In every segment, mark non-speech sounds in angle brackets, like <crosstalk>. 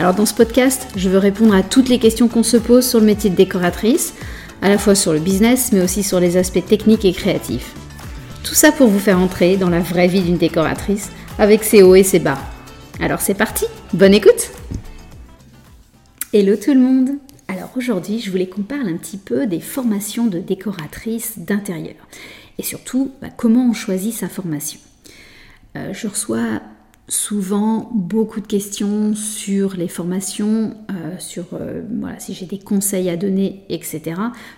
Alors dans ce podcast, je veux répondre à toutes les questions qu'on se pose sur le métier de décoratrice, à la fois sur le business mais aussi sur les aspects techniques et créatifs. Tout ça pour vous faire entrer dans la vraie vie d'une décoratrice avec ses hauts et ses bas. Alors c'est parti, bonne écoute Hello tout le monde Alors aujourd'hui je voulais qu'on parle un petit peu des formations de décoratrice d'intérieur et surtout bah, comment on choisit sa formation. Euh, je reçois souvent beaucoup de questions sur les formations, euh, sur euh, voilà, si j'ai des conseils à donner, etc.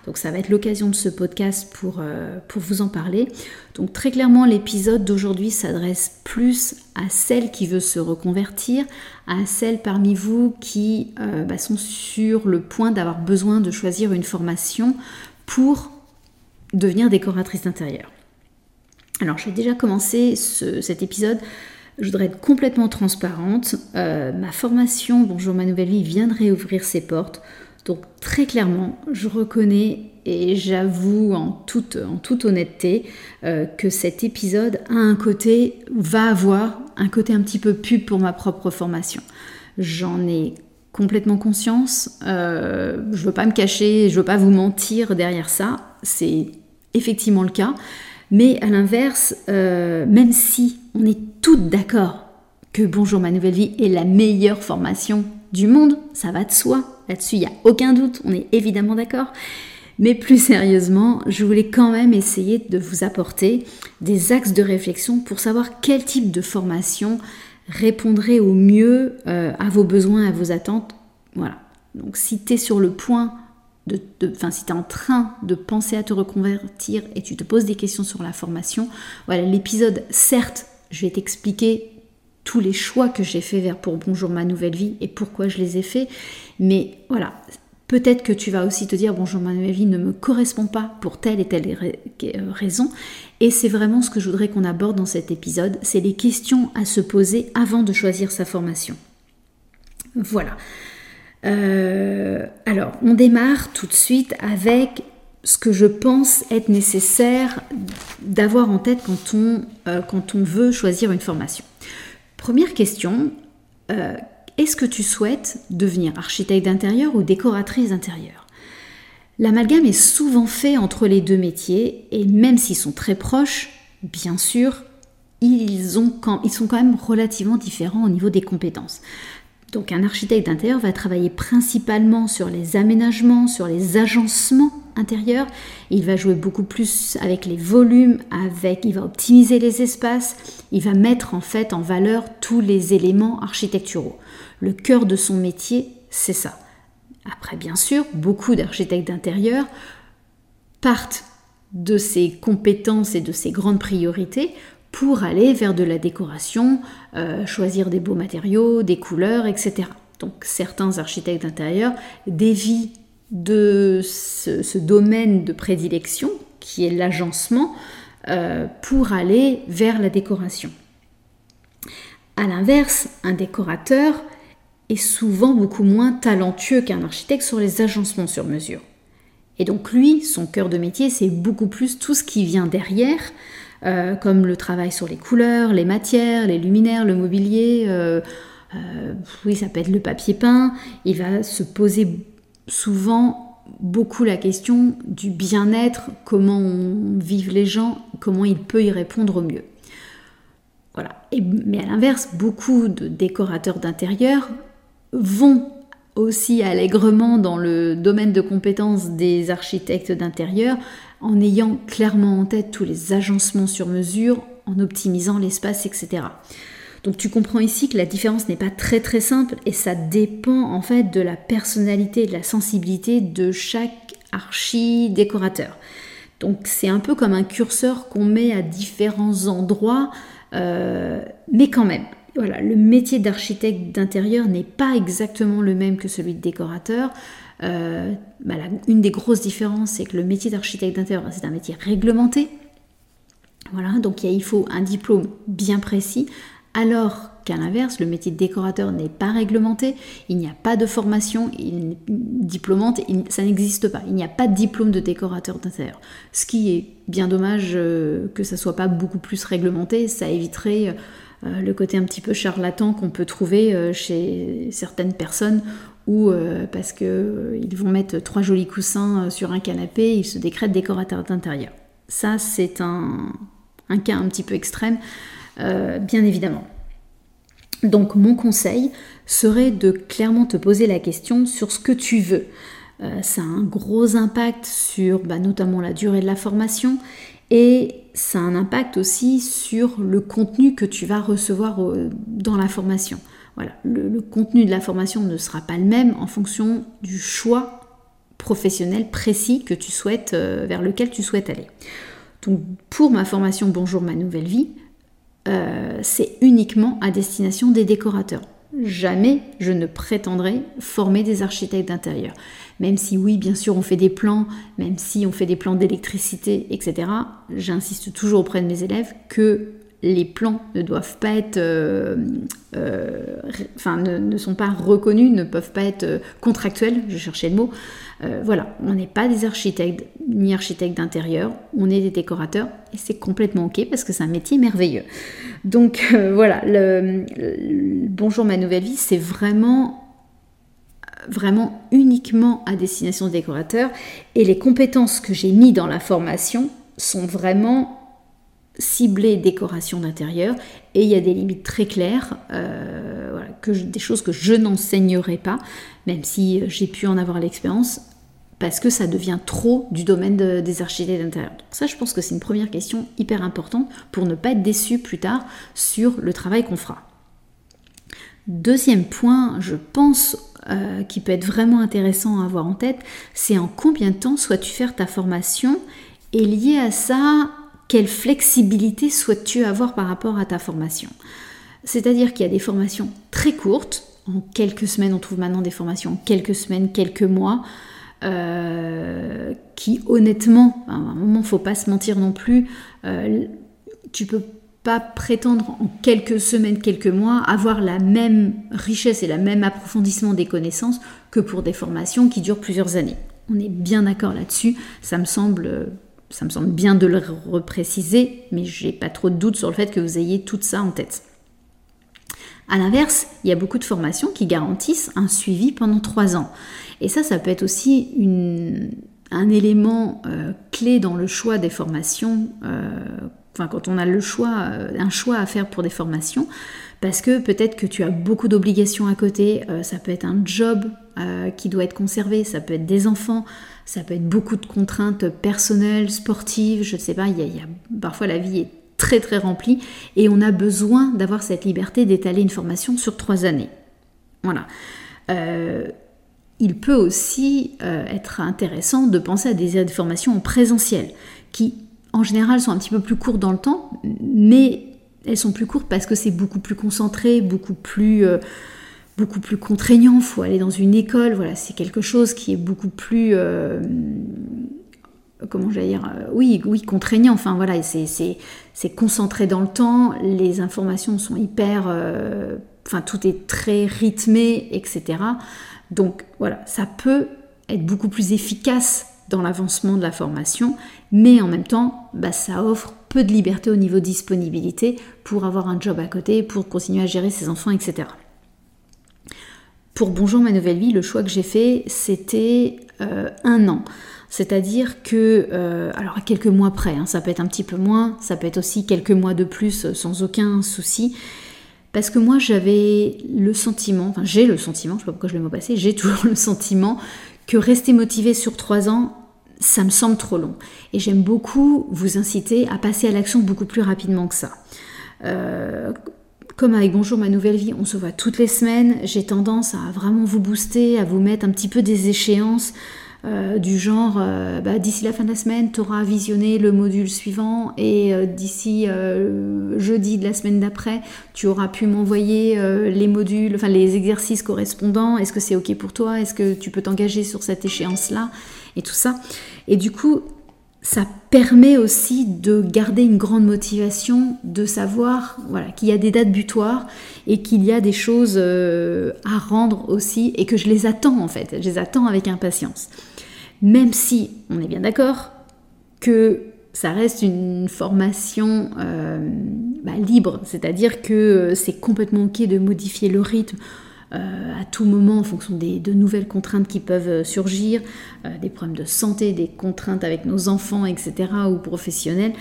Donc ça va être l'occasion de ce podcast pour, pour vous en parler. Donc très clairement, l'épisode d'aujourd'hui s'adresse plus à celles qui veulent se reconvertir, à celles parmi vous qui bah, sont sur le point d'avoir besoin de choisir une formation pour devenir décoratrice d'intérieur. Alors, je vais déjà commencer cet épisode. Je voudrais être complètement transparente. Euh, ma formation Bonjour ma nouvelle vie vient de réouvrir ses portes. Donc très clairement, je reconnais et j'avoue en toute, en toute honnêteté euh, que cet épisode a un côté, va avoir un côté un petit peu pub pour ma propre formation. J'en ai complètement conscience. Euh, je veux pas me cacher, je veux pas vous mentir derrière ça. C'est effectivement le cas. Mais à l'inverse, euh, même si on est toutes d'accord que Bonjour ma nouvelle vie est la meilleure formation du monde, ça va de soi. Là-dessus, il n'y a aucun doute, on est évidemment d'accord. Mais plus sérieusement, je voulais quand même essayer de vous apporter des axes de réflexion pour savoir quel type de formation répondrait au mieux euh, à vos besoins, à vos attentes. Voilà. Donc si tu sur le point de, si tu es en train de penser à te reconvertir et tu te poses des questions sur la formation, voilà, l'épisode, certes, je vais t'expliquer tous les choix que j'ai fait vers pour Bonjour ma nouvelle vie et pourquoi je les ai faits, mais voilà, peut-être que tu vas aussi te dire Bonjour ma nouvelle vie ne me correspond pas pour telle et telle raison, et c'est vraiment ce que je voudrais qu'on aborde dans cet épisode, c'est les questions à se poser avant de choisir sa formation. Voilà. Euh, alors, on démarre tout de suite avec ce que je pense être nécessaire d'avoir en tête quand on, euh, veut choisir une formation. Première question, euh, est-ce que tu souhaites devenir architecte d'intérieur ou décoratrice d'intérieur? L'amalgame est souvent fait entre les deux métiers et même s'ils sont très proches, bien sûr, ils sont quand même relativement différents au niveau des compétences. Donc un architecte d'intérieur va travailler principalement sur les aménagements, sur les agencements intérieurs. Il va jouer beaucoup plus avec les volumes, avec, il va optimiser les espaces, il va mettre en fait en valeur tous les éléments architecturaux. Le cœur de son métier, c'est ça. Après, bien sûr, beaucoup d'architectes d'intérieur partent de ses compétences et de ses grandes priorités pour aller vers de la décoration, euh, choisir des beaux matériaux, des couleurs, etc. Donc certains architectes d'intérieur dévient de ce, domaine de prédilection qui est l'agencement euh, pour aller vers la décoration. A l'inverse, un décorateur est souvent beaucoup moins talentueux qu'un architecte sur les agencements sur mesure. Et donc lui, son cœur de métier, c'est beaucoup plus tout ce qui vient derrière, euh, comme le travail sur les couleurs, les matières, les luminaires, le mobilier. Euh, euh, oui, ça peut être le papier peint. Il va se poser souvent beaucoup la question du bien-être, comment vivent les gens, comment il peut y répondre au mieux. Voilà. mais à l'inverse, beaucoup de décorateurs d'intérieur vont aussi allègrement dans le domaine de compétences des architectes d'intérieur en ayant clairement en tête tous les agencements sur mesure, en optimisant l'espace, etc. Donc tu comprends ici que la différence n'est pas très très simple et ça dépend en fait de la personnalité de la sensibilité de chaque archi-décorateur. Donc c'est un peu comme un curseur qu'on met à différents endroits, euh, mais quand même, voilà, le métier d'architecte d'intérieur n'est pas exactement le même que celui de décorateur. Euh, bah, une des grosses différences, c'est que le métier d'architecte d'intérieur, c'est un métier réglementé. Voilà, donc il faut un diplôme bien précis, alors qu'à l'inverse, le métier de décorateur n'est pas réglementé, il n'y a pas de formation diplômante, ça n'existe pas, il n'y a pas de diplôme de décorateur d'intérieur. Ce qui est bien dommage euh, que ça soit pas beaucoup plus réglementé, ça éviterait euh, le côté un petit peu charlatan qu'on peut trouver chez certaines personnes ou parce qu'ils vont mettre trois jolis coussins sur un canapé, ils se décrètent décorateur d'intérieur. Ça, c'est un, cas un petit peu extrême, bien évidemment. Donc mon conseil serait de clairement te poser la question sur ce que tu veux. Euh, ça a un gros impact sur bah, notamment la durée de la formation et ça a un impact aussi sur le contenu que tu vas recevoir dans la formation. Le, contenu de la formation ne sera pas le même en fonction du choix professionnel précis que tu souhaites, euh, vers lequel tu souhaites aller. Donc pour ma formation Bonjour ma nouvelle vie, euh, c'est uniquement à destination des décorateurs. Jamais je ne prétendrai former des architectes d'intérieur. Même si oui, bien sûr, on fait des plans, même si on fait des plans d'électricité, etc., j'insiste toujours auprès de mes élèves que les plans ne doivent pas être, euh, euh, enfin, ne, sont pas reconnus, ne peuvent pas être contractuels, je cherchais le mot. voilà, on n'est pas des architectes ni architectes d'intérieur, on est des décorateurs et c'est complètement ok parce que c'est un métier merveilleux. Donc euh, voilà, le, Bonjour ma nouvelle vie, c'est vraiment vraiment uniquement à destination des décorateurs et les compétences que j'ai mis dans la formation sont vraiment ciblées décoration d'intérieur et il y a des limites très claires, euh, que des choses que je n'enseignerai pas, même si j'ai pu en avoir l'expérience parce que ça devient trop du domaine des architectes d'intérieur. ça, je pense que c'est une première question hyper importante pour ne pas être déçu plus tard sur le travail qu'on fera. Deuxième point, je pense, euh, qui peut être vraiment intéressant à avoir en tête, c'est en combien de temps souhaites-tu faire ta formation et lié à ça, quelle flexibilité souhaites-tu avoir par rapport à ta formation? C'est-à-dire qu'il y a des formations très courtes, en quelques semaines, on trouve maintenant des formations en quelques semaines, quelques mois, euh, qui honnêtement, à un moment, faut pas se mentir non plus, euh, tu peux pas prétendre en quelques semaines, quelques mois, avoir la même richesse et le même approfondissement des connaissances que pour des formations qui durent plusieurs années. On est bien d'accord là-dessus, ça me semble ça me semble bien de le repréciser, mais j'ai pas trop de doute sur le fait que vous ayez tout ça en tête. A l'inverse, il y a beaucoup de formations qui garantissent un suivi pendant trois ans. Et ça, ça peut être aussi un élément euh, clé dans le choix des formations, euh, enfin quand on a le choix, euh, un choix à faire pour des formations, parce que peut-être que tu as beaucoup d'obligations à côté, ça peut être un job qui doit être conservé, ça peut être des enfants, ça peut être beaucoup de contraintes personnelles, sportives, je ne sais pas, y, a, parfois la vie est très très remplie et on a besoin d'avoir cette liberté d'étaler une formation sur trois années. Voilà il peut aussi euh, être intéressant de penser à des formations en présentiel, qui en général sont un petit peu plus courtes dans le temps, mais elles sont plus courtes parce que c'est beaucoup plus concentré, beaucoup plus, euh, beaucoup plus contraignant. Il faut aller dans une école, voilà, c'est quelque chose qui est beaucoup plus, euh, comment j'allais dire, oui, oui, contraignant. Enfin voilà, c'est concentré dans le temps, les informations sont hyper, enfin tout est très rythmé, etc. Donc voilà, ça peut être beaucoup plus efficace dans l'avancement de la formation, mais en même temps, bah, ça offre peu de liberté au niveau disponibilité pour avoir un job à côté, pour continuer à gérer ses enfants, etc. Pour Bonjour ma nouvelle vie, le choix que j'ai fait, c'était euh, un an. C'est-à-dire que, euh, alors à quelques mois près, hein, ça peut être un petit peu moins, ça peut être aussi quelques mois de plus sans aucun souci, parce que moi j'avais le sentiment, enfin j'ai le sentiment, je sais pas pourquoi je le mot passé, j'ai <laughs> toujours le sentiment que rester motivé sur trois ans, ça me semble trop long. Et j'aime beaucoup vous inciter à passer à l'action beaucoup plus rapidement que ça. Euh, comme avec Bonjour ma nouvelle vie, on se voit toutes les semaines, j'ai tendance à vraiment vous booster, à vous mettre un petit peu des échéances. euh, du genre bah, d'ici la fin de la semaine, tu auras visionné le module suivant et d'ici jeudi de la semaine d'après, tu auras pu m'envoyer les modules, enfin les exercices correspondants. Est-ce que c'est OK pour toi? Est-ce que tu peux t'engager sur cette échéance-là? Et tout ça. Et du coup, ça permet aussi de garder une grande motivation, de savoir voilà, qu'il y a des dates butoirs et qu'il y a des choses euh, à rendre aussi et que je les attends en fait, je les attends avec impatience. Même si on est bien d'accord que ça reste une formation euh, bah, libre, c'est-à-dire que c'est complètement ok de modifier le rythme euh, à tout moment en fonction des, de nouvelles contraintes qui peuvent euh, surgir, euh, des problèmes de santé, des contraintes avec nos enfants, etc. ou professionnels.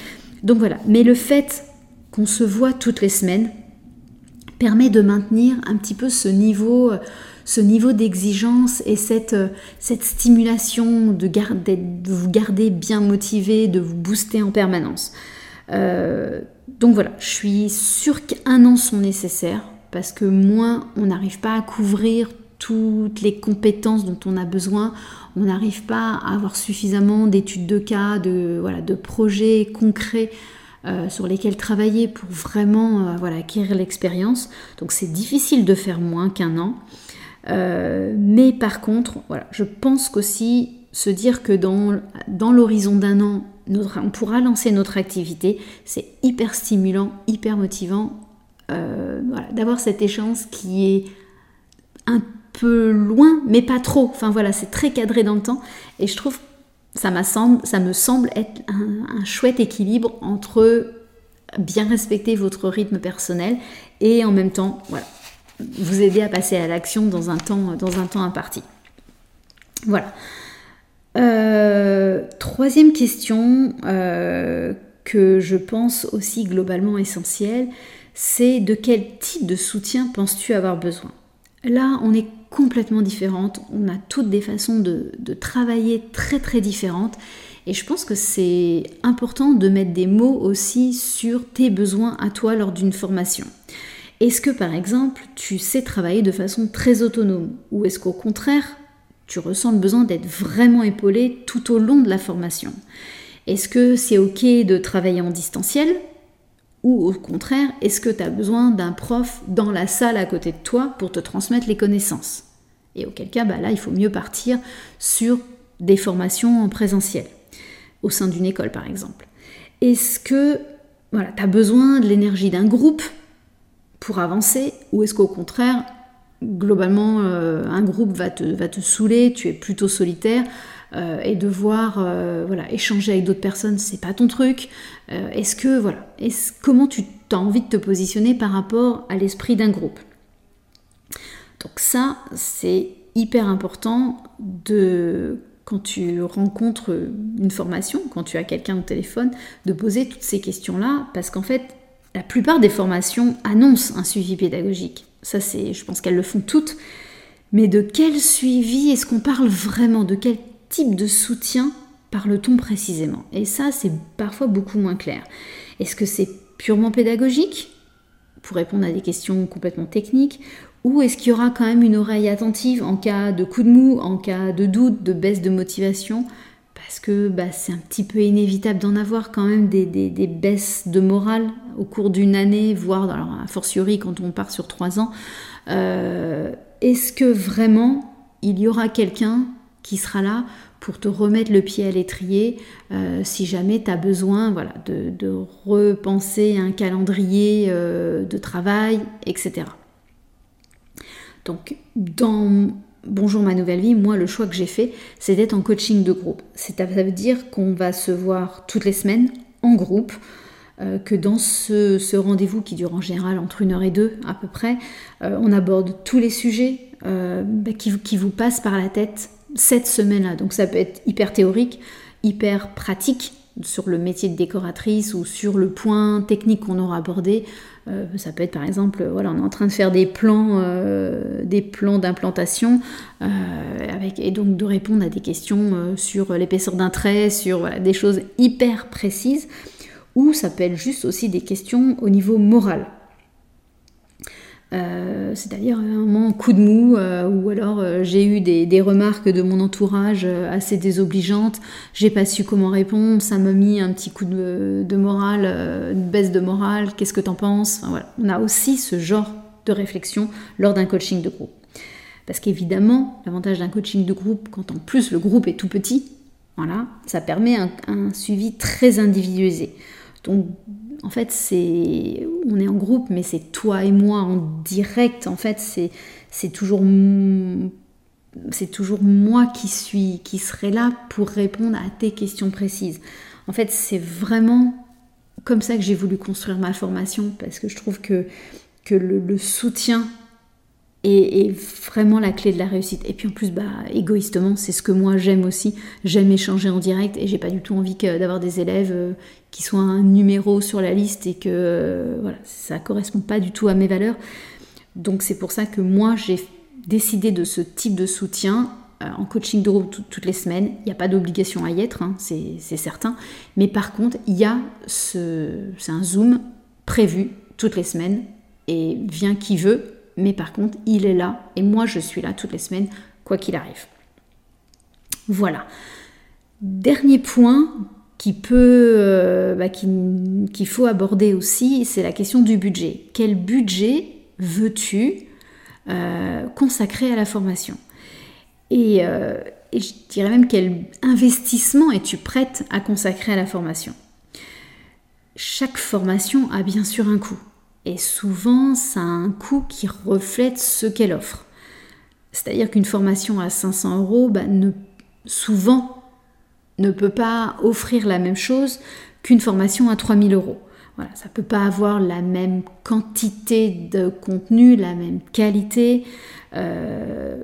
Donc voilà, mais le fait qu'on se voit toutes les semaines permet de maintenir un petit peu ce niveau ce niveau d'exigence et cette, cette stimulation de, garder, de, vous garder bien motivé, de vous booster en permanence. donc voilà, je suis sûre qu'un an sont nécessaires parce que moins on n'arrive pas à couvrir toutes les compétences dont on a besoin, on n'arrive pas à avoir suffisamment d'études de cas, de, voilà, de projets concrets euh, sur lesquels travailler pour vraiment euh, voilà, acquérir l'expérience. Donc c'est difficile de faire moins qu'un an. Euh, mais par contre, voilà, je pense qu'aussi se dire que dans, dans l'horizon d'un an, on pourra lancer notre activité, c'est hyper stimulant, hyper motivant euh, d'avoir cette échéance qui est un peu loin, mais pas trop. Enfin voilà, c'est très cadré dans le temps. Et je trouve, ça, semble, ça me semble être un, chouette équilibre entre bien respecter votre rythme personnel et en même temps, voilà, vous aider à passer à l'action dans un temps, dans un temps imparti. Voilà. Euh, troisième question euh, que je pense aussi globalement essentielle, c'est de quel type de soutien penses-tu avoir besoin? Là, on est complètement différentes, on a toutes des façons de, travailler très très différentes. Et je pense que c'est important de mettre des mots aussi sur tes besoins à toi lors d'une formation. Est-ce que par exemple tu sais travailler de façon très autonome? Ou est-ce qu'au contraire tu ressens le besoin d'être vraiment épaulé tout au long de la formation? Est-ce que c'est ok de travailler en distanciel? Ou au contraire, est-ce que tu as besoin d'un prof dans la salle à côté de toi pour te transmettre les connaissances? Et auquel cas, bah là, il faut mieux partir sur des formations en présentiel, au sein d'une école par exemple. Est-ce que voilà, tu as besoin de l'énergie d'un groupe pour avancer ou est-ce qu'au contraire, globalement, euh, un groupe va te, va te saouler, tu es plutôt solitaire euh, et devoir euh, voilà, échanger avec d'autres personnes, c'est pas ton truc. Euh, est-ce que voilà, comment tu as envie de te positionner par rapport à l'esprit d'un groupe? Donc ça, c'est hyper important de quand tu rencontres une formation, quand tu as quelqu'un au téléphone, de poser toutes ces questions-là, parce qu'en fait, la plupart des formations annoncent un suivi pédagogique. Ça, c'est, je pense qu'elles le font toutes. Mais de quel suivi est-ce qu'on parle vraiment? De quel type de soutien parle-t-on précisément? Et ça, c'est parfois beaucoup moins clair. Est-ce que c'est purement pédagogique? Pour répondre à des questions complètement techniques ou est-ce qu'il y aura quand même une oreille attentive en cas de coup de mou, en cas de doute, de baisse de motivation? Parce que bah, c'est un petit peu inévitable d'en avoir quand même des, baisses de morale au cours d'une année, voire alors, a fortiori quand on part sur trois ans. Euh, est-ce que vraiment il y aura quelqu'un qui sera là pour te remettre le pied à l'étrier euh, si jamais tu as besoin voilà, de, repenser un calendrier euh, de travail, etc. Donc, dans Bonjour ma nouvelle vie, moi le choix que j'ai fait, c'est d'être en coaching de groupe. Ça veut dire qu'on va se voir toutes les semaines en groupe, euh, que dans ce, rendez-vous qui dure en général entre une heure et deux à peu près, on aborde tous les sujets bah, qui, qui vous passent par la tête cette semaine-là. Donc ça peut être hyper théorique, hyper pratique sur le métier de décoratrice ou sur le point technique qu'on aura abordé. Euh, ça peut être par exemple, voilà, on est en train de faire des plans, euh, des plans d'implantation, euh, et donc de répondre à des questions sur l'épaisseur d'un trait, sur des choses hyper précises. Ou ça peut être juste aussi des questions au niveau moral. C'est-à-dire un moment coup de mou, ou alors j'ai eu des, remarques de mon entourage assez désobligeantes, j'ai pas su comment répondre, ça m'a mis un petit coup de, morale, une baisse de morale, qu'est-ce que t'en penses? On a aussi ce genre de réflexion lors d'un coaching de groupe. Parce qu'évidemment, l'avantage d'un coaching de groupe, quand en plus le groupe est tout petit, voilà, ça permet un, suivi très individualisé. Donc, en fait, c'est, on est en groupe, mais c'est toi et moi en direct. En fait, c'est, toujours, moi qui suis, qui serai là pour répondre à tes questions précises. En fait, c'est vraiment comme ça que j'ai voulu construire ma formation parce que je trouve que le soutien est, vraiment la clé de la réussite. Et puis en plus, bah, égoïstement, c'est ce que moi j'aime aussi. J'aime échanger en direct et j'ai pas du tout envie d'avoir des élèves euh, qui soient un numéro sur la liste et que euh, voilà, ça correspond pas du tout à mes valeurs. Donc c'est pour ça que moi j'ai décidé de ce type de soutien euh, en coaching de groupe toutes les semaines. Il n'y a pas d'obligation à y être, hein, c'est certain. Mais par contre, il y a ce, un Zoom prévu toutes les semaines et vient qui veut mais par contre, il est là et moi je suis là toutes les semaines, quoi qu'il arrive. Voilà. Dernier point qui peut, euh, bah, qu'il faut aborder aussi, c'est la question du budget. Quel budget veux-tu euh, consacrer à la formation? Euh, et, je dirais même quel investissement es-tu prête à consacrer à la formation? Chaque formation a bien sûr un coût. Et souvent, ça a un coût qui reflète ce qu'elle offre. C'est-à-dire qu'une formation à 500 euros, bah, souvent, ne peut pas offrir la même chose qu'une formation à 3000 euros. Voilà, ça ne peut pas avoir la même quantité de contenu, la même qualité. Euh,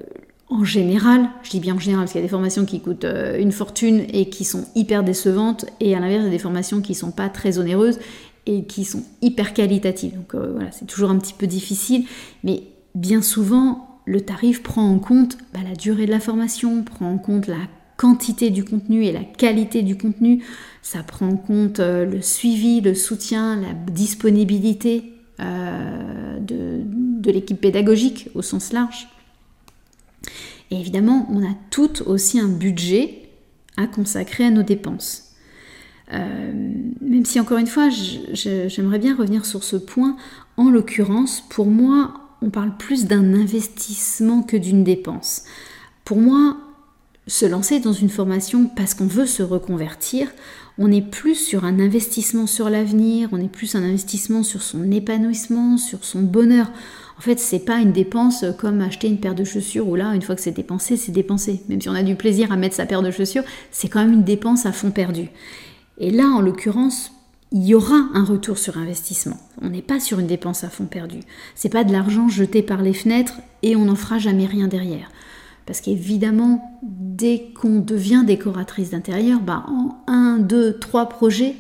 en général, je dis bien en général, parce qu'il y a des formations qui coûtent euh, une fortune et qui sont hyper décevantes, et à l'inverse, il y a des formations qui ne sont pas très onéreuses et qui sont hyper qualitatives. Donc euh, voilà, c'est toujours un petit peu difficile, mais bien souvent, le tarif prend en compte bah, la durée de la formation, prend en compte la quantité du contenu et la qualité du contenu, ça prend en compte euh, le suivi, le soutien, la disponibilité euh, de, de l'équipe pédagogique au sens large. Et évidemment, on a tout aussi un budget à consacrer à nos dépenses. Euh, même si encore une fois, j'aimerais bien revenir sur ce point. En l'occurrence, pour moi, on parle plus d'un investissement que d'une dépense. Pour moi, se lancer dans une formation parce qu'on veut se reconvertir, on est plus sur un investissement sur l'avenir, on est plus un investissement sur son épanouissement, sur son bonheur. En fait, c'est pas une dépense comme acheter une paire de chaussures où là, une fois que c'est dépensé, c'est dépensé. Même si on a du plaisir à mettre sa paire de chaussures, c'est quand même une dépense à fond perdu. Et là, en l'occurrence, il y aura un retour sur investissement. On n'est pas sur une dépense à fond perdu. C'est pas de l'argent jeté par les fenêtres et on n'en fera jamais rien derrière. Parce qu'évidemment, dès qu'on devient décoratrice d'intérieur, bah en un, deux, trois projets,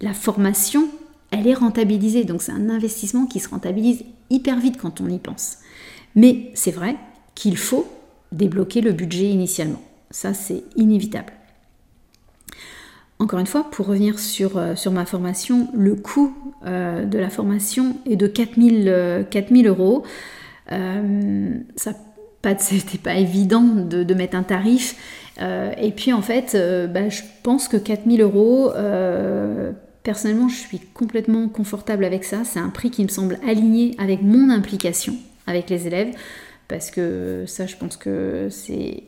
la formation, elle est rentabilisée. Donc c'est un investissement qui se rentabilise hyper vite quand on y pense. Mais c'est vrai qu'il faut débloquer le budget initialement. Ça, c'est inévitable. Encore une fois, pour revenir sur, euh, sur ma formation, le coût euh, de la formation est de 4000, 4000 euh, euros. ça <laughs> c'était pas évident de, mettre un tarif. et puis en fait, bah, je pense que 4000 euros, personnellement, je suis complètement confortable avec ça. C'est un prix qui me semble aligné avec mon implication avec les élèves. Parce que ça, je pense que c'est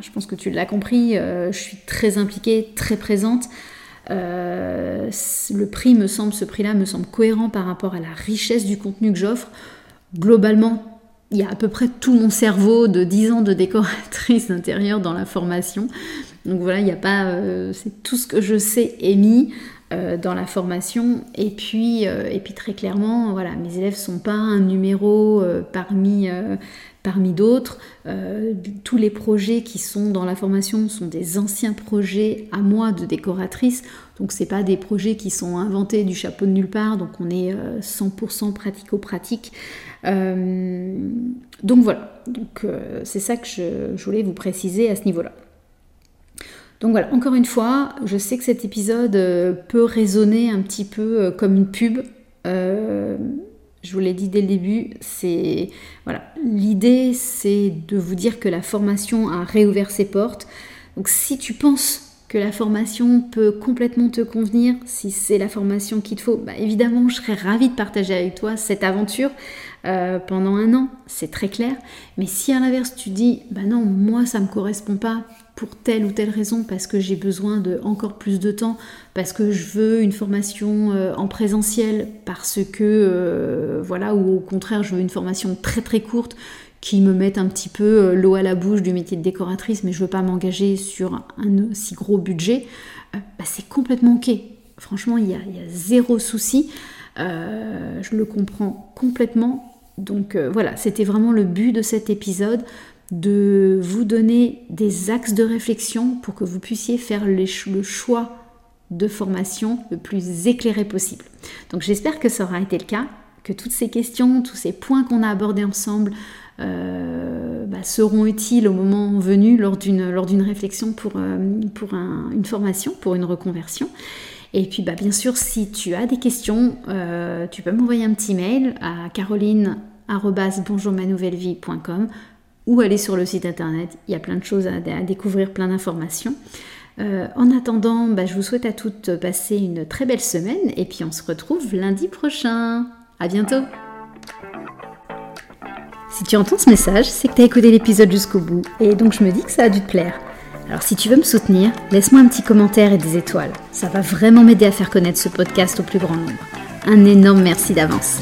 je pense que tu l'as compris, euh, je suis très impliquée, très présente. Euh, le prix me semble, ce prix-là me semble cohérent par rapport à la richesse du contenu que j'offre. Globalement, il y a à peu près tout mon cerveau de 10 ans de décoratrice <laughs> d'intérieur dans la formation. Donc voilà, il n'y a pas, euh, c'est tout ce que je sais est mis dans la formation. Et puis, et puis très clairement, voilà, mes élèves sont pas un numéro parmi parmi d'autres. Euh, tous les projets qui sont dans la formation sont des anciens projets à moi de décoratrice, donc c'est pas des projets qui sont inventés du chapeau de nulle part, donc on est 100% euh, pratico-pratique. Euh, donc voilà, c'est ça que je, voulais vous préciser à ce niveau-là. Donc voilà, encore une fois, je sais que cet épisode peut résonner un petit peu comme une pub. Je vous l'ai dit dès le début, c'est voilà, l'idée c'est de vous dire que la formation a réouvert ses portes. Donc si tu penses que la formation peut complètement te convenir, si c'est la formation qu'il te faut, bah, évidemment, je serais ravie de partager avec toi cette aventure euh, pendant un an, c'est très clair. Mais si à l'inverse tu dis, bah non, moi ça me correspond pas pour telle ou telle raison, parce que j'ai besoin de encore plus de temps, parce que je veux une formation euh, en présentiel, parce que euh, voilà, ou au contraire je veux une formation très très courte qui me mette un petit peu euh, l'eau à la bouche du métier de décoratrice, mais je veux pas m'engager sur un si gros budget, bah, c'est complètement ok. Franchement, il y a, zéro souci. je le comprends complètement. Donc voilà, c'était vraiment le but de cet épisode, de vous donner des axes de réflexion pour que vous puissiez faire le choix de formation le plus éclairé possible. Donc j'espère que ça aura été le cas, que toutes ces questions, tous ces points qu'on a abordés ensemble euh, bah, seront utiles au moment venu lors d'une réflexion pour, euh, pour une formation, pour une reconversion. Et puis bah, bien sûr, si tu as des questions, euh, tu peux m'envoyer un petit mail à caroline.bonjourmanouvellevie.com ou aller sur le site internet. Il y a plein de choses à, découvrir, plein d'informations. Euh, en attendant, bah, je vous souhaite à toutes passer une très belle semaine et puis on se retrouve lundi prochain. À bientôt. Si tu entends ce message, c'est que tu as écouté l'épisode jusqu'au bout et donc je me dis que ça a dû te plaire. Alors si tu veux me soutenir, laisse-moi un petit commentaire et des étoiles. Ça va vraiment m'aider à faire connaître ce podcast au plus grand nombre. Un énorme merci d'avance.